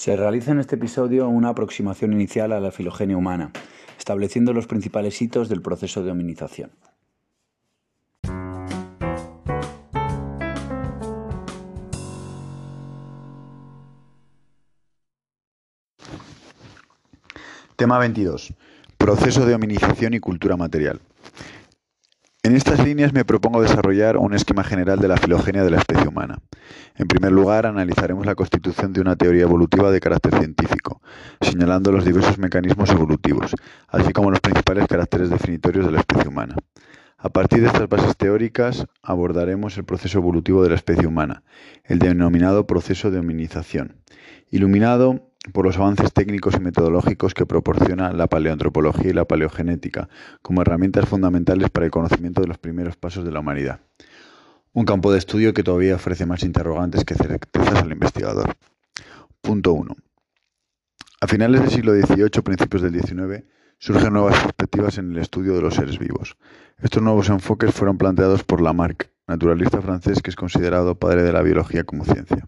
Se realiza en este episodio una aproximación inicial a la filogenia humana, estableciendo los principales hitos del proceso de hominización. Tema 22. Proceso de hominización y cultura material. En estas líneas me propongo desarrollar un esquema general de la filogenia de la especie humana. En primer lugar, analizaremos la constitución de una teoría evolutiva de carácter científico, señalando los diversos mecanismos evolutivos, así como los principales caracteres definitorios de la especie humana. A partir de estas bases teóricas abordaremos el proceso evolutivo de la especie humana, el denominado proceso de hominización, iluminado por los avances técnicos y metodológicos que proporciona la paleoantropología y la paleogenética como herramientas fundamentales para el conocimiento de los primeros pasos de la humanidad. Un campo de estudio que todavía ofrece más interrogantes que certezas al investigador. Punto 1. A finales del siglo XVIII, principios del XIX, surgen nuevas perspectivas en el estudio de los seres vivos. Estos nuevos enfoques fueron planteados por Lamarck, naturalista francés que es considerado padre de la biología como ciencia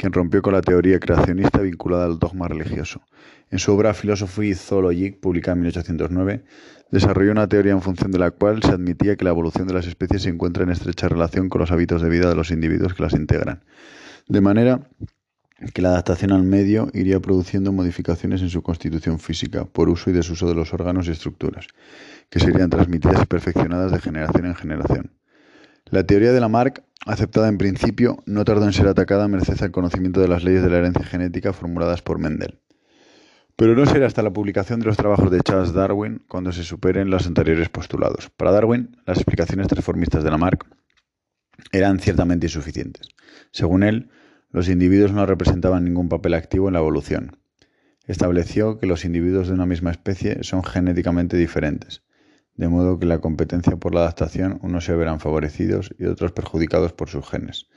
quien rompió con la teoría creacionista vinculada al dogma religioso. En su obra Philosophy Zoologique, publicada en 1809, desarrolló una teoría en función de la cual se admitía que la evolución de las especies se encuentra en estrecha relación con los hábitos de vida de los individuos que las integran, de manera que la adaptación al medio iría produciendo modificaciones en su constitución física por uso y desuso de los órganos y estructuras, que serían transmitidas y perfeccionadas de generación en generación. La teoría de Lamarck aceptada en principio, no tardó en ser atacada merced al conocimiento de las leyes de la herencia genética formuladas por Mendel. Pero no será hasta la publicación de los trabajos de Charles Darwin cuando se superen los anteriores postulados. Para Darwin, las explicaciones transformistas de Lamarck eran ciertamente insuficientes. Según él, los individuos no representaban ningún papel activo en la evolución. Estableció que los individuos de una misma especie son genéticamente diferentes de modo que la competencia por la adaptación unos se verán favorecidos y otros perjudicados por sus genes.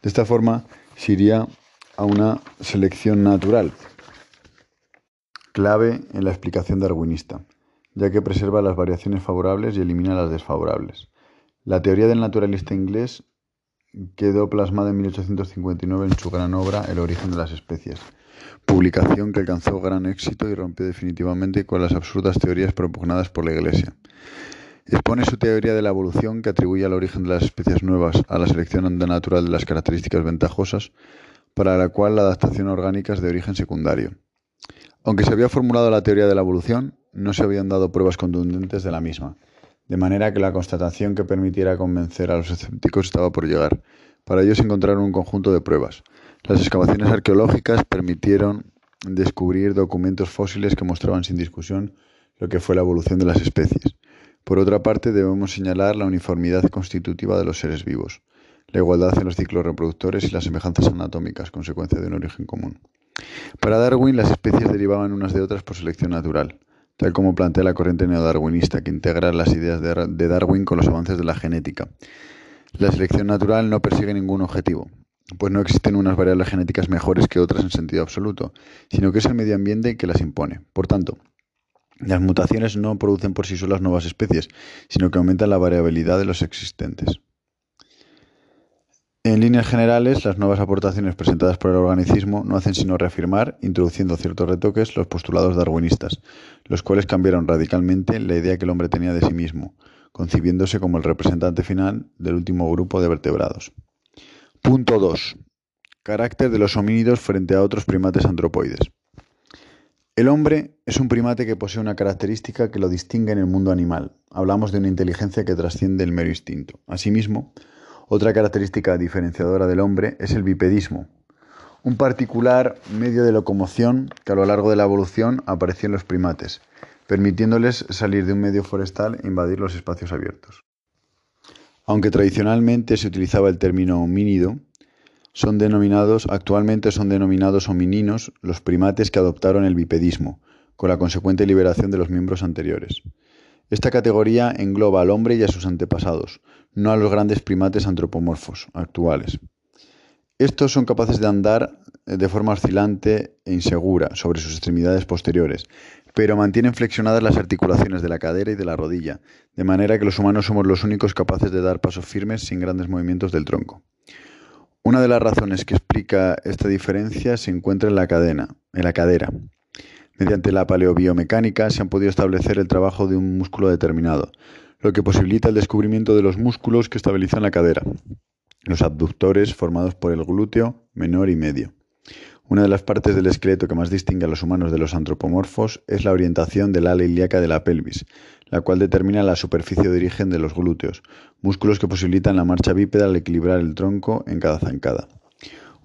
De esta forma se iría a una selección natural, clave en la explicación darwinista, ya que preserva las variaciones favorables y elimina las desfavorables. La teoría del naturalista inglés quedó plasmada en 1859 en su gran obra El origen de las especies, publicación que alcanzó gran éxito y rompió definitivamente con las absurdas teorías propugnadas por la Iglesia. Expone su teoría de la evolución que atribuye al origen de las especies nuevas a la selección natural de las características ventajosas, para la cual la adaptación orgánica es de origen secundario. Aunque se había formulado la teoría de la evolución, no se habían dado pruebas contundentes de la misma, de manera que la constatación que permitiera convencer a los escépticos estaba por llegar. Para ello se encontraron un conjunto de pruebas. Las excavaciones arqueológicas permitieron descubrir documentos fósiles que mostraban sin discusión lo que fue la evolución de las especies. Por otra parte, debemos señalar la uniformidad constitutiva de los seres vivos, la igualdad en los ciclos reproductores y las semejanzas anatómicas, consecuencia de un origen común. Para Darwin, las especies derivaban unas de otras por selección natural, tal como plantea la corriente neodarwinista, que integra las ideas de Darwin con los avances de la genética. La selección natural no persigue ningún objetivo, pues no existen unas variables genéticas mejores que otras en sentido absoluto, sino que es el medio ambiente que las impone. Por tanto, las mutaciones no producen por sí solas nuevas especies, sino que aumentan la variabilidad de los existentes. En líneas generales, las nuevas aportaciones presentadas por el organicismo no hacen sino reafirmar, introduciendo ciertos retoques, los postulados darwinistas, los cuales cambiaron radicalmente la idea que el hombre tenía de sí mismo, concibiéndose como el representante final del último grupo de vertebrados. Punto 2. Carácter de los homínidos frente a otros primates antropoides. El hombre es un primate que posee una característica que lo distingue en el mundo animal. Hablamos de una inteligencia que trasciende el mero instinto. Asimismo, otra característica diferenciadora del hombre es el bipedismo, un particular medio de locomoción que a lo largo de la evolución apareció en los primates, permitiéndoles salir de un medio forestal e invadir los espacios abiertos. Aunque tradicionalmente se utilizaba el término homínido, son denominados, actualmente son denominados homininos los primates que adoptaron el bipedismo, con la consecuente liberación de los miembros anteriores. Esta categoría engloba al hombre y a sus antepasados, no a los grandes primates antropomorfos actuales. Estos son capaces de andar de forma oscilante e insegura sobre sus extremidades posteriores, pero mantienen flexionadas las articulaciones de la cadera y de la rodilla, de manera que los humanos somos los únicos capaces de dar pasos firmes sin grandes movimientos del tronco. Una de las razones que explica esta diferencia se encuentra en la cadena, en la cadera. Mediante la paleobiomecánica se han podido establecer el trabajo de un músculo determinado, lo que posibilita el descubrimiento de los músculos que estabilizan la cadera, los abductores formados por el glúteo menor y medio. Una de las partes del esqueleto que más distingue a los humanos de los antropomorfos es la orientación del ala ilíaca de la pelvis, la cual determina la superficie de origen de los glúteos, músculos que posibilitan la marcha bípeda al equilibrar el tronco en cada zancada.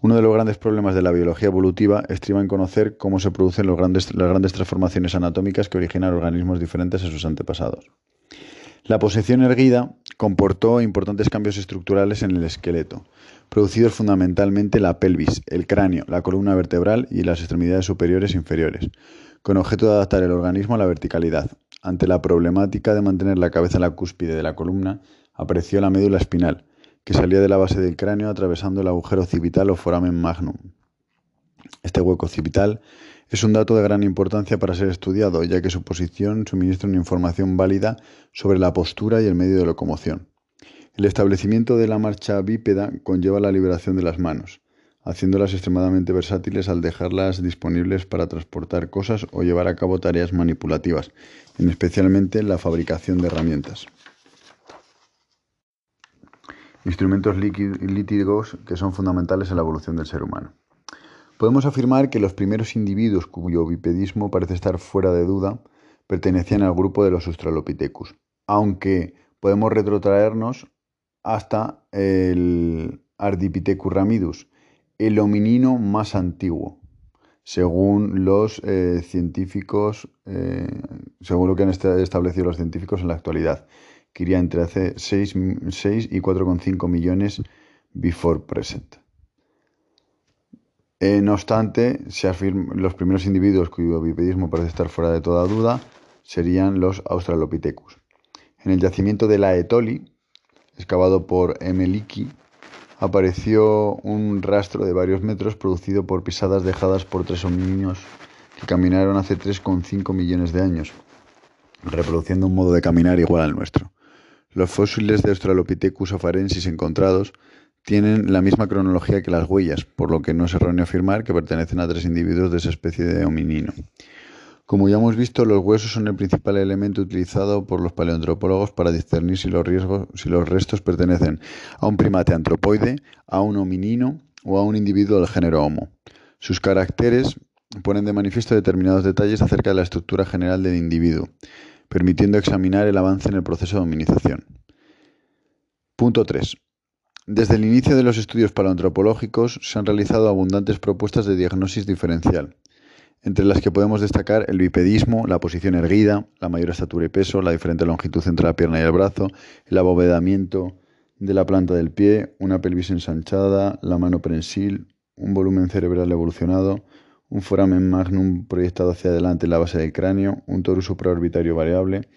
Uno de los grandes problemas de la biología evolutiva estriba en conocer cómo se producen las grandes transformaciones anatómicas que originan organismos diferentes a sus antepasados. La posición erguida comportó importantes cambios estructurales en el esqueleto, producidos fundamentalmente la pelvis, el cráneo, la columna vertebral y las extremidades superiores e inferiores, con objeto de adaptar el organismo a la verticalidad. Ante la problemática de mantener la cabeza en la cúspide de la columna, apareció la médula espinal, que salía de la base del cráneo atravesando el agujero occipital o foramen magnum. Este hueco occipital es un dato de gran importancia para ser estudiado, ya que su posición suministra una información válida sobre la postura y el medio de locomoción. El establecimiento de la marcha bípeda conlleva la liberación de las manos, haciéndolas extremadamente versátiles al dejarlas disponibles para transportar cosas o llevar a cabo tareas manipulativas, en especialmente la fabricación de herramientas. Instrumentos líquidos que son fundamentales en la evolución del ser humano. Podemos afirmar que los primeros individuos cuyo bipedismo parece estar fuera de duda pertenecían al grupo de los Australopithecus, aunque podemos retrotraernos hasta el Ardipithecus ramidus, el hominino más antiguo, según los eh, científicos, eh, según lo que han establecido los científicos en la actualidad, que iría entre hace 6, 6 y 4,5 millones before present. Eh, no obstante, se los primeros individuos cuyo bipedismo parece estar fuera de toda duda serían los Australopithecus. En el yacimiento de la Etoli, excavado por Emeliki, apareció un rastro de varios metros producido por pisadas dejadas por tres homínidos que caminaron hace 3,5 millones de años, reproduciendo un modo de caminar igual al nuestro. Los fósiles de Australopithecus afarensis encontrados tienen la misma cronología que las huellas, por lo que no es erróneo afirmar que pertenecen a tres individuos de esa especie de hominino. Como ya hemos visto, los huesos son el principal elemento utilizado por los paleoantropólogos para discernir si los, si los restos pertenecen a un primate antropoide, a un hominino o a un individuo del género Homo. Sus caracteres ponen de manifiesto determinados detalles acerca de la estructura general del individuo, permitiendo examinar el avance en el proceso de hominización. Punto 3. Desde el inicio de los estudios paleoantropológicos se han realizado abundantes propuestas de diagnosis diferencial, entre las que podemos destacar el bipedismo, la posición erguida, la mayor estatura y peso, la diferente longitud entre la pierna y el brazo, el abovedamiento de la planta del pie, una pelvis ensanchada, la mano prensil, un volumen cerebral evolucionado, un foramen magnum proyectado hacia adelante en la base del cráneo, un torus supraorbitario variable,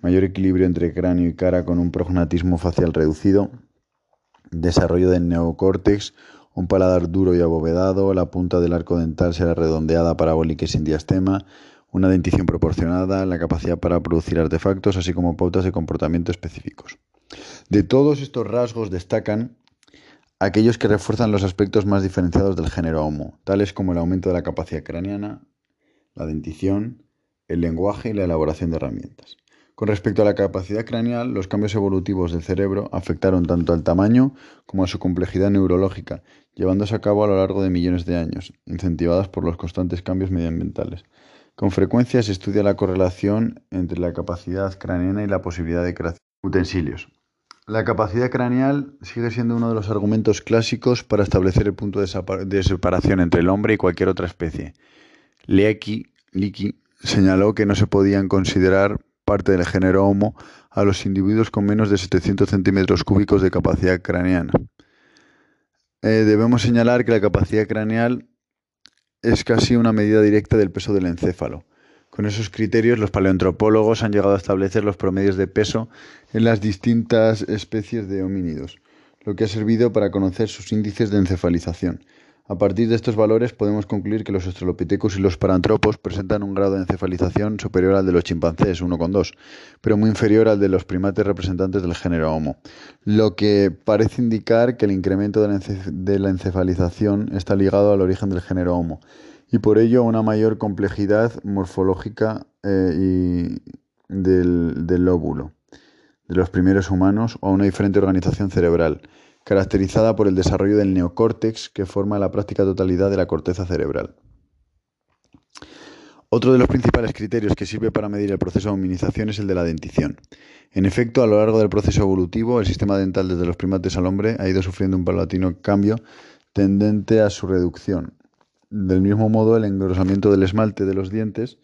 mayor equilibrio entre cráneo y cara con un prognatismo facial reducido, desarrollo del neocórtex, un paladar duro y abovedado, la punta del arco dental será redondeada, parabólica y sin diastema, una dentición proporcionada, la capacidad para producir artefactos, así como pautas de comportamiento específicos. De todos estos rasgos destacan aquellos que refuerzan los aspectos más diferenciados del género Homo, tales como el aumento de la capacidad craneana, la dentición, el lenguaje y la elaboración de herramientas. Con respecto a la capacidad craneal, los cambios evolutivos del cerebro afectaron tanto al tamaño como a su complejidad neurológica, llevándose a cabo a lo largo de millones de años, incentivadas por los constantes cambios medioambientales. Con frecuencia se estudia la correlación entre la capacidad craneana y la posibilidad de creación de utensilios. La capacidad craneal sigue siendo uno de los argumentos clásicos para establecer el punto de separación entre el hombre y cualquier otra especie. Leakey señaló que no se podían considerar parte del género Homo a los individuos con menos de 700 centímetros cúbicos de capacidad craneana. Eh, debemos señalar que la capacidad craneal es casi una medida directa del peso del encéfalo. Con esos criterios, los paleoantropólogos han llegado a establecer los promedios de peso en las distintas especies de homínidos, lo que ha servido para conocer sus índices de encefalización. A partir de estos valores podemos concluir que los Australopithecus y los Parantropos presentan un grado de encefalización superior al de los chimpancés, 1,2, pero muy inferior al de los primates representantes del género Homo, lo que parece indicar que el incremento de la, encefalización está ligado al origen del género Homo y por ello una mayor complejidad morfológica eh, del, del lóbulo de los primeros humanos o a una diferente organización cerebral caracterizada por el desarrollo del neocórtex que forma la práctica totalidad de la corteza cerebral. Otro de los principales criterios que sirve para medir el proceso de hominización es el de la dentición. En efecto, a lo largo del proceso evolutivo, el sistema dental desde los primates al hombre ha ido sufriendo un paulatino cambio tendente a su reducción. Del mismo modo, el engrosamiento del esmalte de los dientes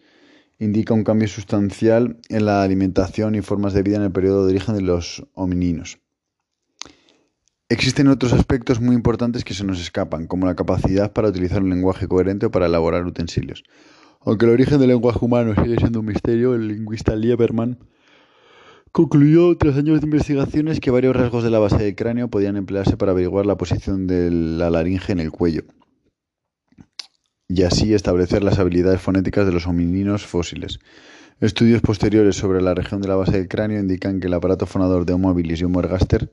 indica un cambio sustancial en la alimentación y formas de vida en el periodo de origen de los homininos. Existen otros aspectos muy importantes que se nos escapan, como la capacidad para utilizar un lenguaje coherente o para elaborar utensilios. Aunque el origen del lenguaje humano sigue siendo un misterio, el lingüista Lieberman concluyó tras años de investigaciones que varios rasgos de la base del cráneo podían emplearse para averiguar la posición de la laringe en el cuello y así establecer las habilidades fonéticas de los homininos fósiles. Estudios posteriores sobre la región de la base del cráneo indican que el aparato fonador de Homo habilis y Homo ergaster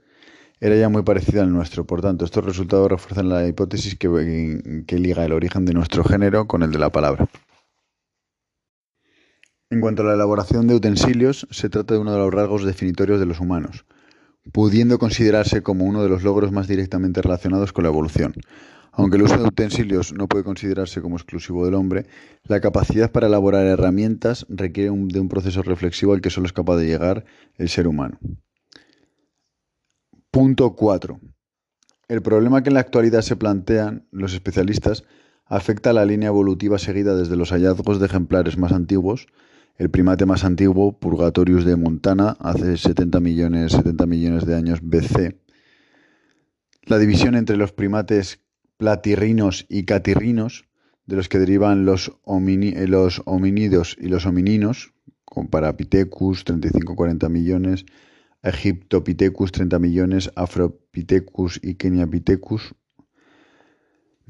era ya muy parecido al nuestro. Por tanto, estos resultados refuerzan la hipótesis que, que liga el origen de nuestro género con el de la palabra. En cuanto a la elaboración de utensilios, se trata de uno de los rasgos definitorios de los humanos, pudiendo considerarse como uno de los logros más directamente relacionados con la evolución. Aunque el uso de utensilios no puede considerarse como exclusivo del hombre, la capacidad para elaborar herramientas requiere de un proceso reflexivo al que solo es capaz de llegar el ser humano. Punto 4. El problema que en la actualidad se plantean los especialistas afecta a la línea evolutiva seguida desde los hallazgos de ejemplares más antiguos. El primate más antiguo, Purgatorius de Montana, hace 70 millones, 70 millones de años BC. La división entre los primates platirrinos y catirrinos, de los que derivan los, los homínidos y los homininos, con Parapithecus, 35-40 millones, Egyptopithecus 30 millones, Afropithecus y Keniapithecus,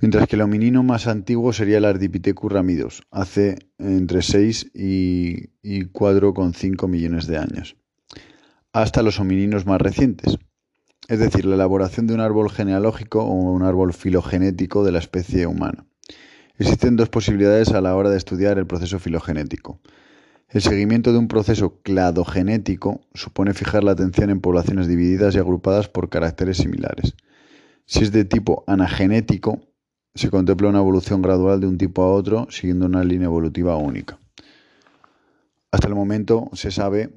mientras que el hominino más antiguo sería el Ardipithecus ramidos, hace entre 6 y, y 4,5 millones de años, hasta los homininos más recientes, es decir, la elaboración de un árbol genealógico o un árbol filogenético de la especie humana. Existen dos posibilidades a la hora de estudiar el proceso filogenético. El seguimiento de un proceso cladogenético supone fijar la atención en poblaciones divididas y agrupadas por caracteres similares. Si es de tipo anagenético, se contempla una evolución gradual de un tipo a otro siguiendo una línea evolutiva única. Hasta el momento se sabe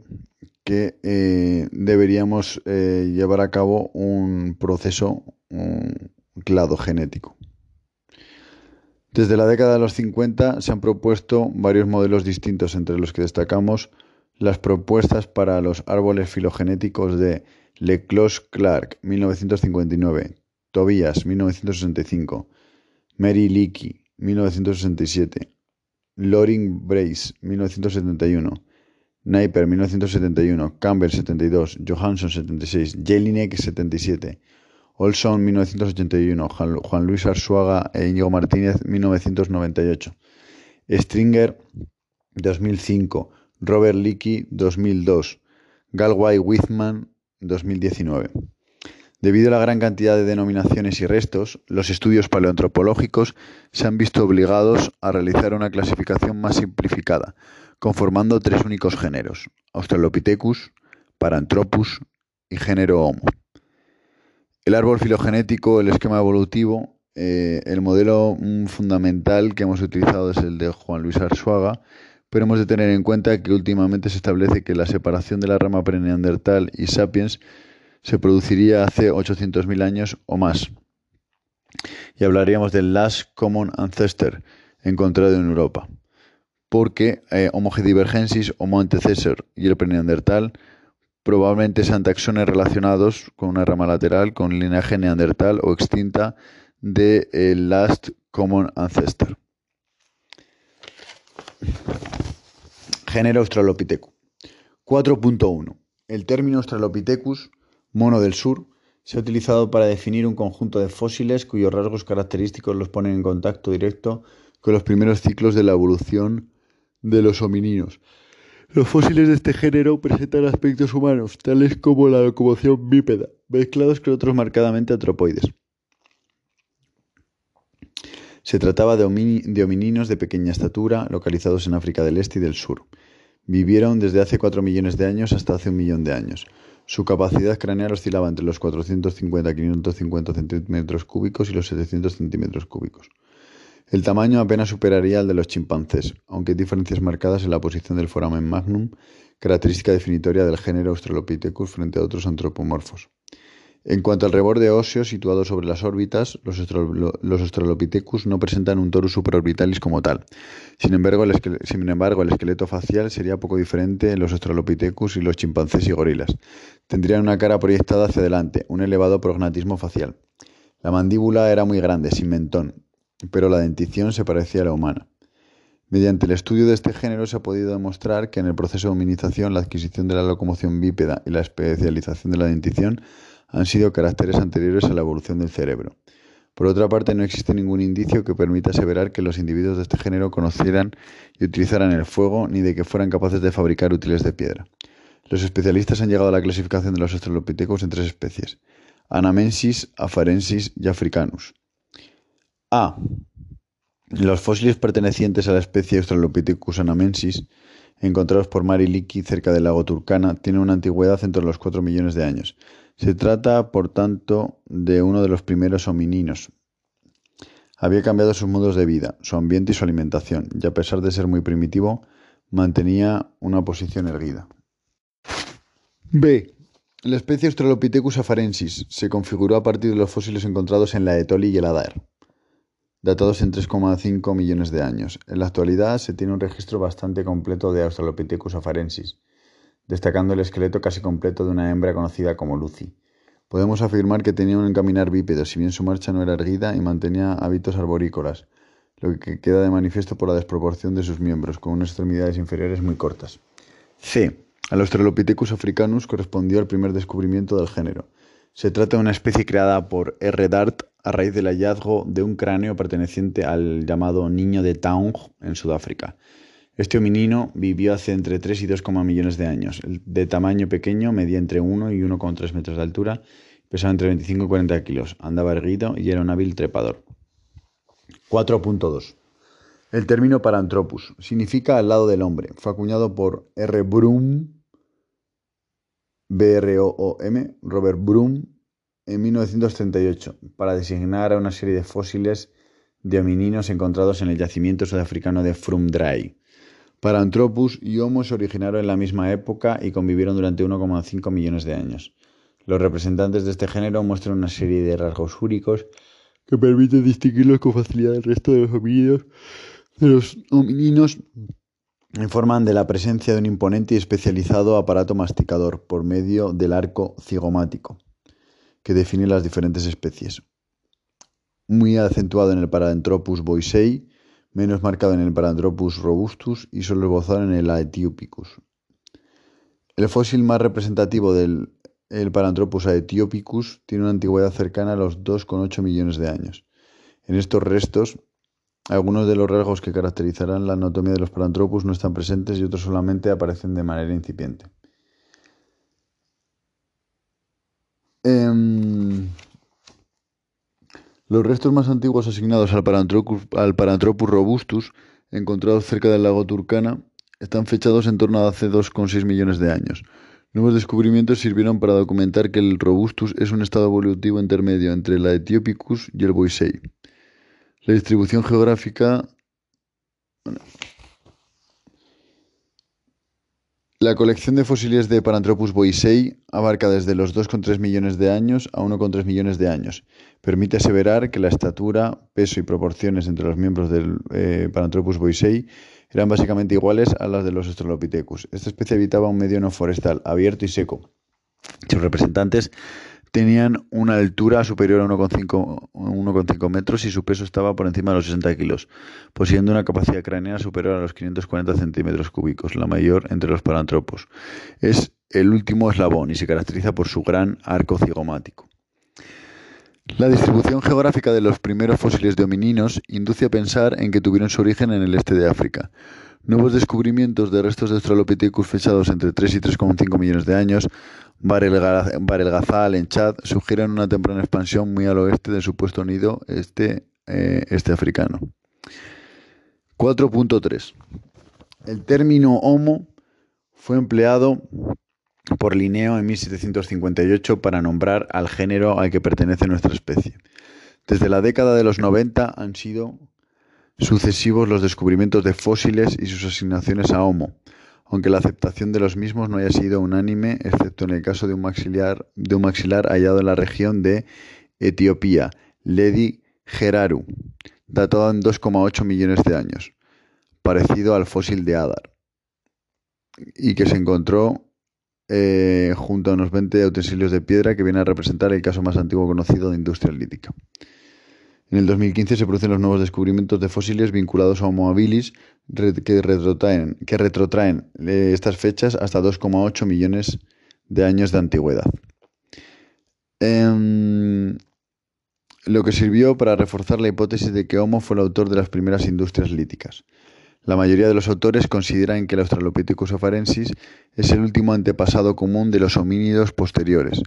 que eh, deberíamos eh, llevar a cabo un proceso cladogenético. Desde la década de los 50 se han propuesto varios modelos distintos, entre los que destacamos las propuestas para los árboles filogenéticos de Leclos Clark, 1959, Tobias, 1965, Mary Leakey, 1967, Loring Brace, 1971, Napier, 1971, Campbell, 72, Johansson, 76, Jelinek, 77, Olson 1981, Juan Luis Arzuaga e Íñigo Martínez 1998, Stringer 2005, Robert Leakey 2002, Galway Whitman 2019. Debido a la gran cantidad de denominaciones y restos, los estudios paleoantropológicos se han visto obligados a realizar una clasificación más simplificada, conformando tres únicos géneros: Australopithecus, Paranthropus y género Homo. El árbol filogenético, el esquema evolutivo, eh, el modelo mm, fundamental que hemos utilizado es el de Juan Luis Arzuaga, pero hemos de tener en cuenta que últimamente se establece que la separación de la rama preneandertal y sapiens se produciría hace 800.000 años o más. Y hablaríamos del Last Common Ancestor encontrado en Europa. Porque eh, Homo heidelbergensis, Homo antecessor y el preneandertal probablemente sean taxones relacionados con una rama lateral con linaje neandertal o extinta de el Last Common Ancestor. Género Australopithecus. 4.1. El término Australopithecus, mono del sur, Se ha utilizado para definir un conjunto de fósiles cuyos rasgos característicos los ponen en contacto directo con los primeros ciclos de la evolución de los homininos. Los fósiles de este género presentan aspectos humanos, tales como la locomoción bípeda, mezclados con otros marcadamente antropoides. Se trataba de, homininos de pequeña estatura, localizados en África del Este y del Sur. Vivieron desde hace 4 millones de años hasta hace un millón de años. Su capacidad craneal oscilaba entre los 450 550 centímetros cúbicos y los 700 centímetros cúbicos. El tamaño apenas superaría al de los chimpancés, aunque hay diferencias marcadas en la posición del foramen magnum, característica definitoria del género Australopithecus frente a otros antropomorfos. En cuanto al reborde óseo situado sobre las órbitas, los, Australopithecus no presentan un torus supraorbitalis como tal. Sin embargo, el sin embargo, el esqueleto facial sería poco diferente en los Australopithecus y los chimpancés y gorilas. Tendrían una cara proyectada hacia adelante, un elevado prognatismo facial. La mandíbula era muy grande, sin mentón, pero la dentición se parecía a la humana. Mediante el estudio de este género se ha podido demostrar que en el proceso de hominización la adquisición de la locomoción bípeda y la especialización de la dentición han sido caracteres anteriores a la evolución del cerebro. Por otra parte, no existe ningún indicio que permita aseverar que los individuos de este género conocieran y utilizaran el fuego ni de que fueran capaces de fabricar útiles de piedra. Los especialistas han llegado a la clasificación de los australopithecus en tres especies: Anamensis, Afarensis y Africanus. A. Los fósiles pertenecientes a la especie Australopithecus anamensis, encontrados por Mari Leakey cerca del lago Turkana, tienen una antigüedad entre los 4 millones de años. Se trata, por tanto, de uno de los primeros homininos. Había cambiado sus modos de vida, su ambiente y su alimentación, y a pesar de ser muy primitivo, mantenía una posición erguida. B. La especie Australopithecus afarensis se configuró a partir de los fósiles encontrados en la Etoli y el Adair datados en 3,5 millones de años. En la actualidad se tiene un registro bastante completo de Australopithecus afarensis, destacando el esqueleto casi completo de una hembra conocida como Lucy. Podemos afirmar que tenía un encaminar bípedo, si bien su marcha no era erguida y mantenía hábitos arborícolas, lo que queda de manifiesto por la desproporción de sus miembros, con unas extremidades inferiores muy cortas. C. Al Australopithecus africanus correspondió al primer descubrimiento del género. Se trata de una especie creada por R. Dart a raíz del hallazgo de un cráneo perteneciente al llamado niño de Taung en Sudáfrica. Este hominino vivió hace entre 3 y 2, millones de años. De tamaño pequeño, medía entre 1 y 1,3 metros de altura, pesaba entre 25 y 40 kilos, andaba erguido y era un hábil trepador. 4.2 El término Paranthropus significa al lado del hombre. Fue acuñado por R. Broom, B-R-O-O-M, Robert Broom, en 1938 para designar a una serie de fósiles de homininos encontrados en el yacimiento sudafricano de Frumdry. Paranthropus y Homo se originaron en la misma época y convivieron durante 1,5 millones de años. Los representantes de este género muestran una serie de rasgos únicos que permiten distinguirlos con facilidad del resto de los homínidos. De los homininos informan de la presencia de un imponente y especializado aparato masticador por medio del arco cigomático que define las diferentes especies. Muy acentuado en el Paranthropus boisei, menos marcado en el Paranthropus robustus y solo esbozado en el Aethiopicus. El fósil más representativo del el Paranthropus aethiopicus tiene una antigüedad cercana a los 2,8 millones de años. En estos restos, algunos de los rasgos que caracterizarán la anatomía de los Paranthropus no están presentes y otros solamente aparecen de manera incipiente. Em, los restos más antiguos asignados al Paranthropus, robustus, encontrados cerca del lago Turkana, están fechados en torno a hace 2,6 millones de años. Nuevos descubrimientos sirvieron para documentar que el robustus es un estado evolutivo intermedio entre la Etiopicus y el Boisei. La distribución geográfica La colección de fósiles de Paranthropus boisei abarca desde los 2,3 millones de años a 1,3 millones de años. Permite aseverar que la estatura, peso y proporciones entre los miembros del eh, Paranthropus boisei eran básicamente iguales a las de los Australopithecus. Esta especie habitaba un medio no forestal, abierto y seco. Sus representantes tenían una altura superior a 1,5 metros y su peso estaba por encima de los 60 kilos, poseyendo una capacidad craneal superior a los 540 centímetros cúbicos, la mayor entre los parantropos. Es el último eslabón y se caracteriza por su gran arco cigomático. La distribución geográfica de los primeros fósiles de homininos induce a pensar en que tuvieron su origen en el este de África. Nuevos descubrimientos de restos de Australopithecus fechados entre 3 y 3,5 millones de años, Barel en Chad, sugieren una temprana expansión muy al oeste del supuesto nido este, eh, este africano. 4.3. El término Homo fue empleado por Linneo en 1758 para nombrar al género al que pertenece nuestra especie. Desde la década de los 90 han sido sucesivos los descubrimientos de fósiles y sus asignaciones a Homo, aunque la aceptación de los mismos no haya sido unánime, excepto en el caso de un maxilar, de un maxilar hallado en la región de Etiopía, Ledi Geraru, datado en 2,8 millones de años, parecido al fósil de Adar, y que se encontró eh, junto a unos 20 utensilios de piedra que viene a representar el caso más antiguo conocido de industria lítica. En el 2015 se producen los nuevos descubrimientos de fósiles vinculados a Homo habilis que retrotraen, eh, estas fechas hasta 2,8 millones de años de antigüedad. Em, lo que sirvió para reforzar la hipótesis de que Homo fue el autor de las primeras industrias líticas. La mayoría de los autores consideran que el Australopithecus afarensis es el último antepasado común de los homínidos posteriores,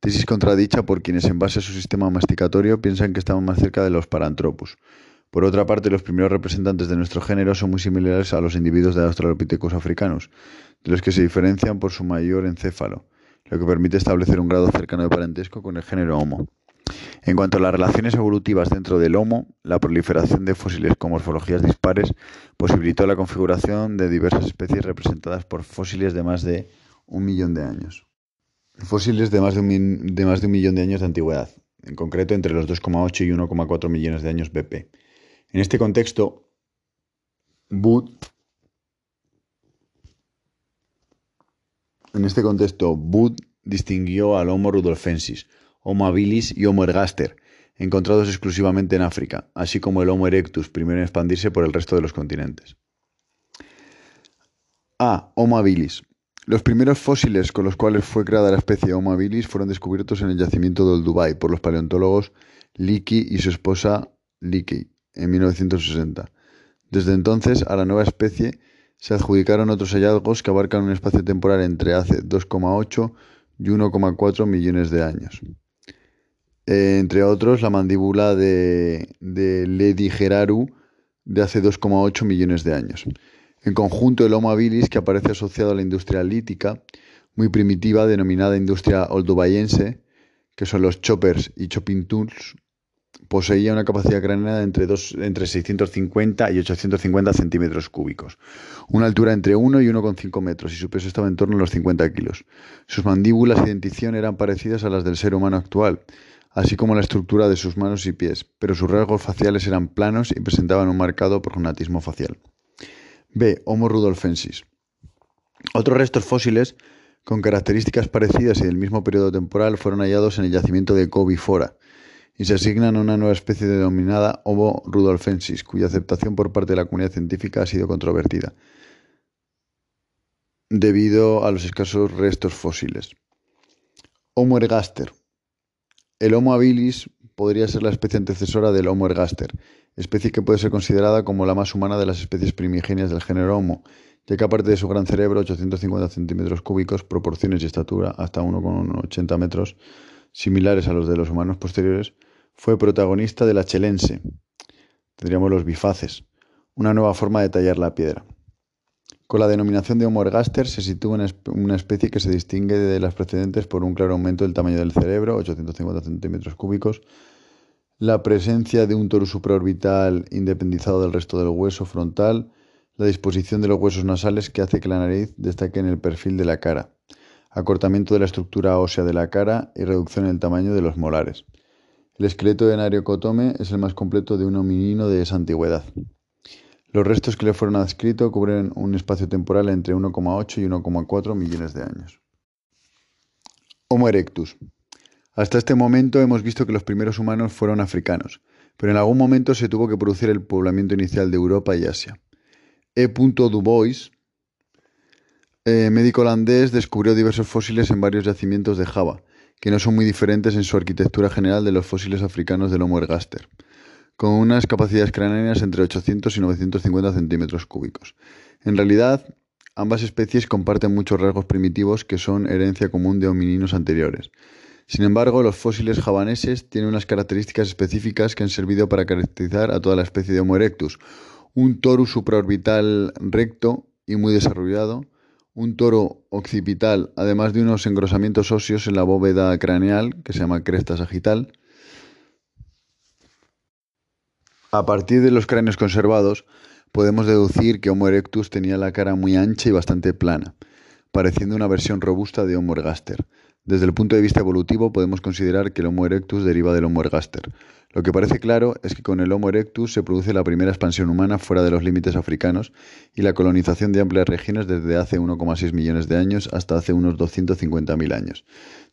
tesis contradicha por quienes en base a su sistema masticatorio piensan que estaban más cerca de los Paranthropus. Por otra parte, los primeros representantes de nuestro género son muy similares a los individuos de Australopithecus africanos, de los que se diferencian por su mayor encéfalo, lo que permite establecer un grado cercano de parentesco con el género Homo. En cuanto a las relaciones evolutivas dentro del Homo, la proliferación de fósiles con morfologías dispares posibilitó la configuración de diversas especies representadas por fósiles de más de un millón de años. Fósiles de más de un, de más de un millón de años de antigüedad, en concreto entre los 2,8 y 1,4 millones de años BP. En este contexto, Wood en este contexto, distinguió al Homo rudolfensis, Homo habilis y Homo ergaster, encontrados exclusivamente en África, así como el Homo erectus, primero en expandirse por el resto de los continentes. A. Homo habilis. Los primeros fósiles con los cuales fue creada la especie Homo habilis fueron descubiertos en el yacimiento del Dubai por los paleontólogos Leakey y su esposa Leakey en 1960. Desde entonces, a la nueva especie se adjudicaron otros hallazgos que abarcan un espacio temporal entre hace 2,8 y 1,4 millones de años. Eh, entre otros la mandíbula de, de Ledi Geraru de hace 2,8 millones de años. En conjunto, el Homo habilis, que aparece asociado a la industria lítica, muy primitiva, denominada industria oldobayense, que son los choppers y chopping tools, poseía una capacidad craneana de entre, entre 650 y 850 centímetros cúbicos, una altura entre 1 y 1,5 metros y su peso estaba en torno a los 50 kilos. Sus mandíbulas y dentición eran parecidas a las del ser humano actual, así como la estructura de sus manos y pies, pero sus rasgos faciales eran planos y presentaban un marcado prognatismo facial. B. Homo rudolfensis. Otros restos fósiles con características parecidas y del mismo periodo temporal fueron hallados en el yacimiento de Covifora y se asignan a una nueva especie denominada Homo rudolfensis, cuya aceptación por parte de la comunidad científica ha sido controvertida debido a los escasos restos fósiles. Homo ergaster. El Homo habilis podría ser la especie antecesora del Homo ergaster, especie que puede ser considerada como la más humana de las especies primigenias del género Homo, ya que aparte de su gran cerebro, 850 centímetros cúbicos, proporciones y estatura hasta 1,80 metros, similares a los de los humanos posteriores, fue protagonista de la chelense, tendríamos los bifaces, una nueva forma de tallar la piedra. Con la denominación de Homo ergaster se sitúa una especie que se distingue de las precedentes por un claro aumento del tamaño del cerebro, 850 centímetros cúbicos, la presencia de un toro supraorbital independizado del resto del hueso frontal, la disposición de los huesos nasales que hace que la nariz destaque en el perfil de la cara, acortamiento de la estructura ósea de la cara y reducción en el tamaño de los molares. El esqueleto de Nariocotome es el más completo de un hominino de esa antigüedad. Los restos que le fueron adscritos cubren un espacio temporal entre 1,8 y 1,4 millones de años. Homo erectus. Hasta este momento hemos visto que los primeros humanos fueron africanos, pero en algún momento se tuvo que producir el poblamiento inicial de Europa y Asia. E. Dubois, eh, médico holandés, descubrió diversos fósiles en varios yacimientos de Java, que no son muy diferentes en su arquitectura general de los fósiles africanos del Homo ergaster, con unas capacidades craneanas entre 800 y 950 centímetros cúbicos. En realidad, ambas especies comparten muchos rasgos primitivos que son herencia común de homininos anteriores. Sin embargo, los fósiles javaneses tienen unas características específicas que han servido para caracterizar a toda la especie de Homo erectus. Un torus supraorbital recto y muy desarrollado, un toro occipital, además de unos engrosamientos óseos en la bóveda craneal, que se llama cresta sagital. A partir de los cráneos conservados, podemos deducir que Homo erectus tenía la cara muy ancha y bastante plana, pareciendo una versión robusta de Homo ergaster. Desde el punto de vista evolutivo, podemos considerar que el Homo erectus deriva del Homo ergaster. Lo que parece claro es que con el Homo erectus se produce la primera expansión humana fuera de los límites africanos y la colonización de amplias regiones desde hace 1,6 millones de años hasta hace unos 250.000 años.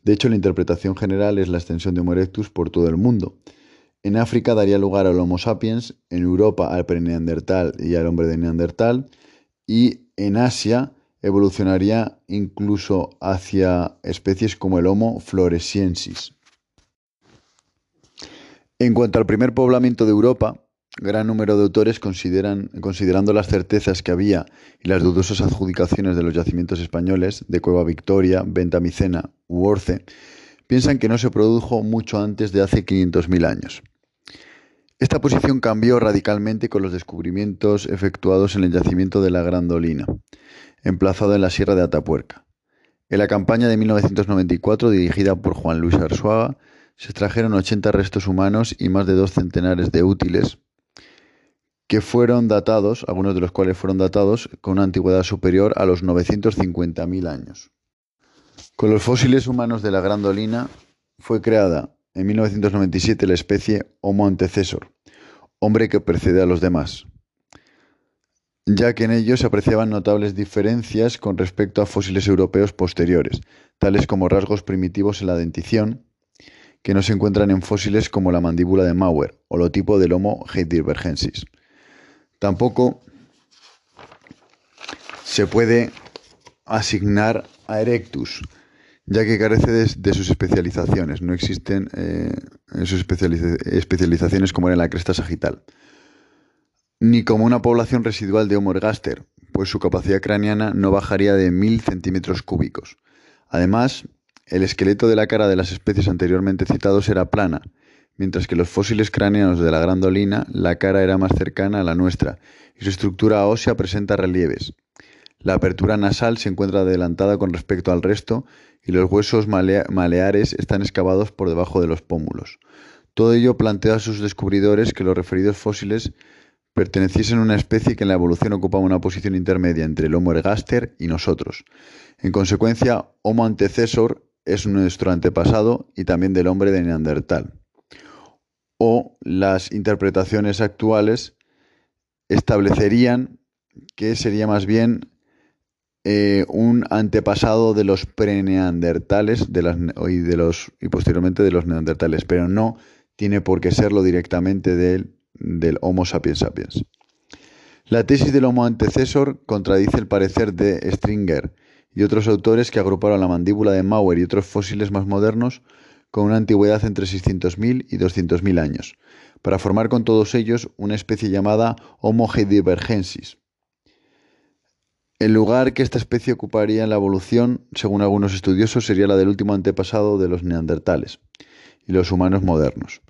De hecho, la interpretación general es la extensión de Homo erectus por todo el mundo. En África daría lugar al Homo sapiens, en Europa al preneandertal y al hombre de Neandertal, y en Asia evolucionaría incluso hacia especies como el Homo floresiensis. En cuanto al primer poblamiento de Europa, gran número de autores consideran, considerando las certezas que había y las dudosas adjudicaciones de los yacimientos españoles de Cueva Victoria, Ventamicena u Orce, piensan que no se produjo mucho antes de hace 500.000 años. Esta posición cambió radicalmente con los descubrimientos efectuados en el yacimiento de la Grandolina, emplazado en la Sierra de Atapuerca. En la campaña de 1994, dirigida por Juan Luis Arzuaga, se extrajeron 80 restos humanos y más de dos centenares de útiles que fueron datados, algunos de los cuales fueron datados con una antigüedad superior a los 950.000 años. Con los fósiles humanos de la Grandolina fue creada en 1997 la especie Homo antecesor, hombre que precede a los demás, ya que en ellos se apreciaban notables diferencias con respecto a fósiles europeos posteriores, tales como rasgos primitivos en la dentición, que no se encuentran en fósiles como la mandíbula de Mauer, holotipo del Homo heidelbergensis. Tampoco se puede asignar a Erectus, ya que carece de, sus especializaciones. No existen eh, sus especializaciones como en la cresta sagital. Ni como una población residual de Homo ergaster, pues su capacidad craneana no bajaría de 1000 centímetros cúbicos. Además, el esqueleto de la cara de las especies anteriormente citados era plana, mientras que los fósiles cráneos de la grandolina la cara era más cercana a la nuestra y su estructura ósea presenta relieves. La apertura nasal se encuentra adelantada con respecto al resto y los huesos maleares están excavados por debajo de los pómulos. Todo ello plantea a sus descubridores que los referidos fósiles perteneciesen a una especie que en la evolución ocupaba una posición intermedia entre el Homo ergaster y nosotros. En consecuencia, Homo antecesor es nuestro antepasado y también del hombre de Neandertal. O las interpretaciones actuales establecerían que sería más bien eh, un antepasado de los preneandertales de las, y, y posteriormente de los neandertales, pero no tiene por qué serlo directamente del, del Homo sapiens sapiens. La tesis del Homo antecesor contradice el parecer de Stringer, y otros autores que agruparon la mandíbula de Mauer y otros fósiles más modernos con una antigüedad entre 600.000 y 200.000 años, para formar con todos ellos una especie llamada Homo heidelbergensis. El lugar que esta especie ocuparía en la evolución, según algunos estudiosos, sería la del último antepasado de los neandertales y los humanos modernos.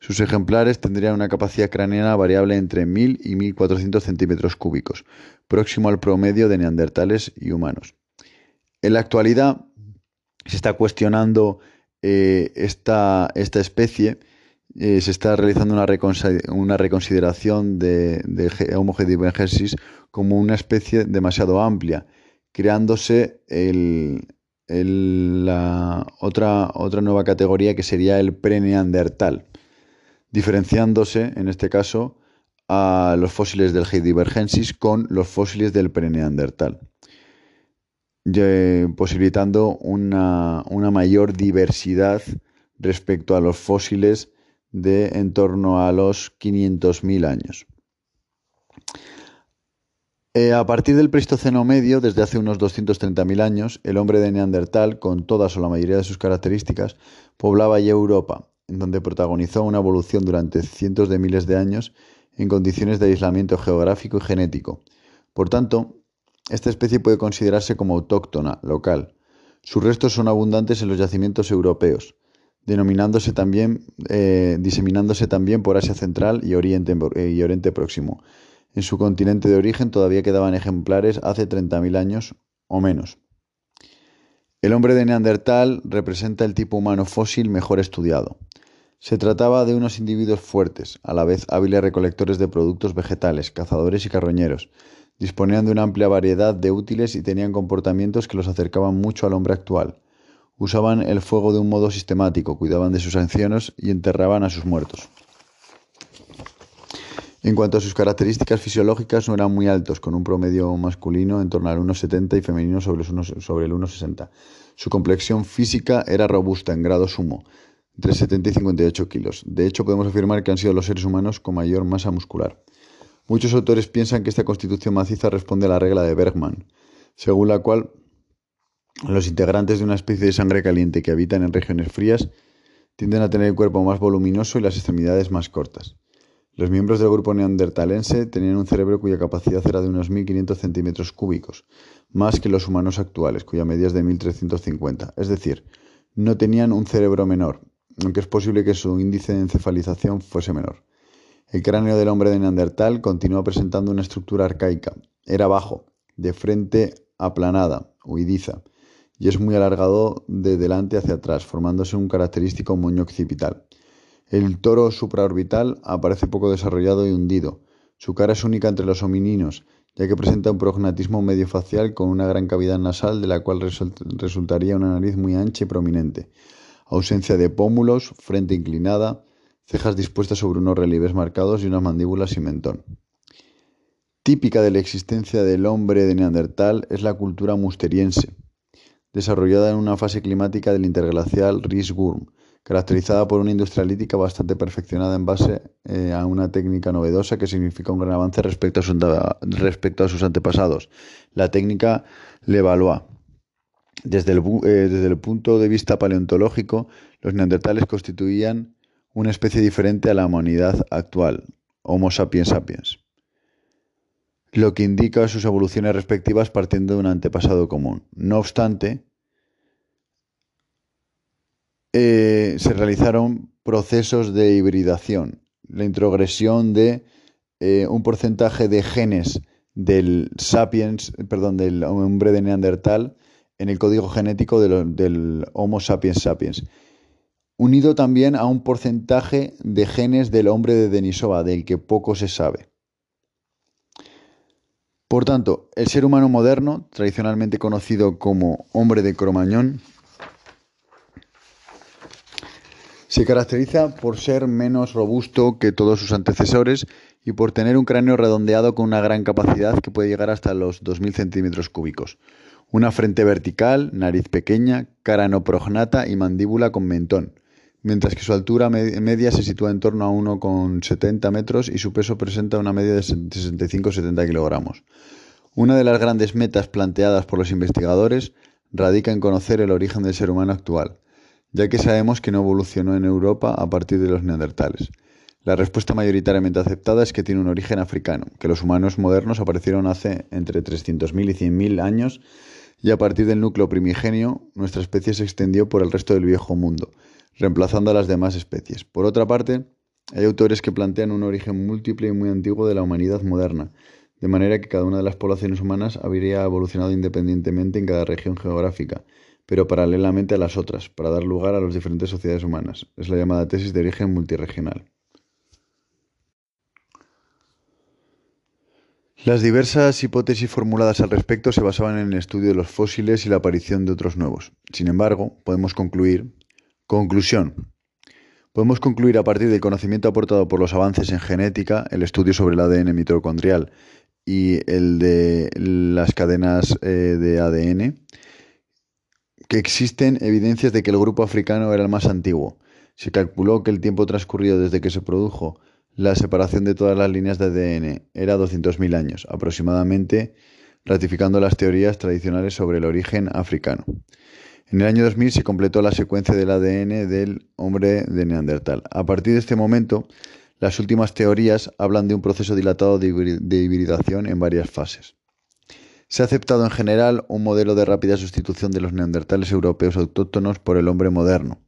Sus ejemplares tendrían una capacidad craneana variable entre 1000 y 1400 centímetros cúbicos, próximo al promedio de neandertales y humanos. En la actualidad se está cuestionando eh, esta, esta, especie, eh, se está realizando una, una reconsideración de, Homo heidelbergensis como una especie demasiado amplia, creándose la otra, otra nueva categoría que sería el preneandertal, diferenciándose en este caso a los fósiles del Heidelbergensis con los fósiles del preneandertal posibilitando una, mayor diversidad respecto a los fósiles de en torno a los 500.000 años. Eh, a partir del Pleistoceno medio, desde hace unos 230.000 años, el hombre de Neandertal, con todas o la mayoría de sus características, poblaba ya Europa, donde protagonizó una evolución durante cientos de miles de años en condiciones de aislamiento geográfico y genético. Por tanto, esta especie puede considerarse como autóctona, local. Sus restos son abundantes en los yacimientos europeos, denominándose también, eh, diseminándose también por Asia Central y Oriente, eh, y Oriente Próximo. En su continente de origen todavía quedaban ejemplares hace 30.000 años o menos. El hombre de Neandertal representa el tipo humano fósil mejor estudiado. Se trataba de unos individuos fuertes, a la vez hábiles recolectores de productos vegetales, cazadores y carroñeros. Disponían de una amplia variedad de útiles y tenían comportamientos que los acercaban mucho al hombre actual. Usaban el fuego de un modo sistemático, cuidaban de sus ancianos y enterraban a sus muertos. En cuanto a sus características fisiológicas, no eran muy altos, con un promedio masculino en torno al 1,70 y femenino sobre, el 1,60. Su complexión física era robusta en grado sumo, entre 70 y 58 kilos. De hecho, podemos afirmar que han sido los seres humanos con mayor masa muscular. Muchos autores piensan que esta constitución maciza responde a la regla de Bergman, según la cual los integrantes de una especie de sangre caliente que habitan en regiones frías tienden a tener el cuerpo más voluminoso y las extremidades más cortas. Los miembros del grupo neandertalense tenían un cerebro cuya capacidad era de unos 1.500 centímetros cúbicos, más que los humanos actuales, cuya media es de 1.350. Es decir, no tenían un cerebro menor, aunque es posible que su índice de encefalización fuese menor. El cráneo del hombre de Neandertal continúa presentando una estructura arcaica. Era bajo, de frente aplanada, huidiza, y es muy alargado de delante hacia atrás, formándose un característico moño occipital. El toro supraorbital aparece poco desarrollado y hundido. Su cara es única entre los homininos, ya que presenta un prognatismo medio facial con una gran cavidad nasal de la cual resultaría una nariz muy ancha y prominente ausencia de pómulos, frente inclinada, cejas dispuestas sobre unos relieves marcados y unas mandíbulas sin mentón. Típica de la existencia del hombre de Neandertal es la cultura musteriense, desarrollada en una fase climática del interglacial Ries-Gurm, caracterizada por una industria lítica bastante perfeccionada en base eh, a una técnica novedosa que significa un gran avance respecto a, respecto a sus antepasados, la técnica Levallois. Desde el, eh, desde el punto de vista paleontológico, los neandertales constituían una especie diferente a la humanidad actual, Homo sapiens sapiens, lo que indica sus evoluciones respectivas partiendo de un antepasado común. No obstante, eh, se realizaron procesos de hibridación, la introgresión de eh, un porcentaje de genes del sapiens, perdón, del hombre de Neandertal en el código genético del Homo sapiens sapiens, unido también a un porcentaje de genes del hombre de Denisova, del que poco se sabe. Por tanto, el ser humano moderno, tradicionalmente conocido como hombre de Cromañón, se caracteriza por ser menos robusto que todos sus antecesores y por tener un cráneo redondeado con una gran capacidad que puede llegar hasta los 2.000 centímetros cúbicos. Una frente vertical, nariz pequeña, cara no prognata y mandíbula con mentón, mientras que su altura media se sitúa en torno a 1,70 metros y su peso presenta una media de 65-70 kilogramos. Una de las grandes metas planteadas por los investigadores radica en conocer el origen del ser humano actual, ya que sabemos que no evolucionó en Europa a partir de los neandertales. La respuesta mayoritariamente aceptada es que tiene un origen africano, que los humanos modernos aparecieron hace entre 300.000 y 100.000 años y a partir del núcleo primigenio nuestra especie se extendió por el resto del viejo mundo, reemplazando a las demás especies. Por otra parte, hay autores que plantean un origen múltiple y muy antiguo de la humanidad moderna, de manera que cada una de las poblaciones humanas habría evolucionado independientemente en cada región geográfica, pero paralelamente a las otras, para dar lugar a las diferentes sociedades humanas. Es la llamada tesis de origen multiregional. Las diversas hipótesis formuladas al respecto se basaban en el estudio de los fósiles y la aparición de otros nuevos. Sin embargo, podemos concluir. Conclusión. Podemos concluir a partir del conocimiento aportado por los avances en genética, el estudio sobre el ADN mitocondrial y el de las cadenas eh, de ADN, que existen evidencias de que el grupo africano era el más antiguo. Se calculó que el tiempo transcurrido desde que se produjo la separación de todas las líneas de ADN era 200.000 años aproximadamente, ratificando las teorías tradicionales sobre el origen africano. En el año 2000 se completó la secuencia del ADN del hombre de Neandertal. A partir de este momento, las últimas teorías hablan de un proceso dilatado de hibridación en varias fases. Se ha aceptado en general un modelo de rápida sustitución de los neandertales europeos autóctonos por el hombre moderno,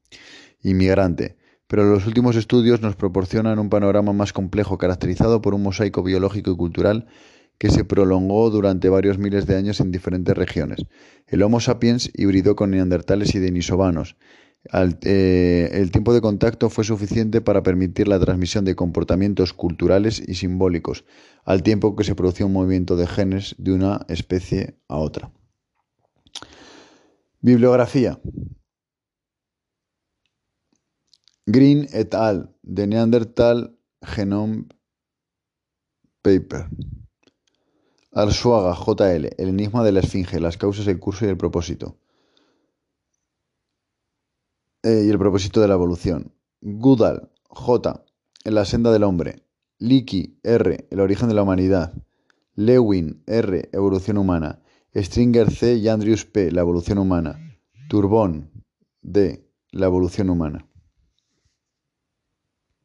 inmigrante, pero los últimos estudios nos proporcionan un panorama más complejo caracterizado por un mosaico biológico y cultural que se prolongó durante varios miles de años en diferentes regiones. El Homo sapiens hibridó con neandertales y denisovanos, eh, el tiempo de contacto fue suficiente para permitir la transmisión de comportamientos culturales y simbólicos, al tiempo que se producía un movimiento de genes de una especie a otra. Bibliografía. Green et al. The Neanderthal Genome Paper. Arsuaga, JL. El enigma de la esfinge, las causas, el curso y el propósito. Eh, y el propósito de la evolución. Goodall, J. En la senda del hombre. Leakey, R. El origen de la humanidad. Lewin, R. Evolución humana. Stringer, C. y Andrews, P. La evolución humana. Turbón, D. La evolución humana.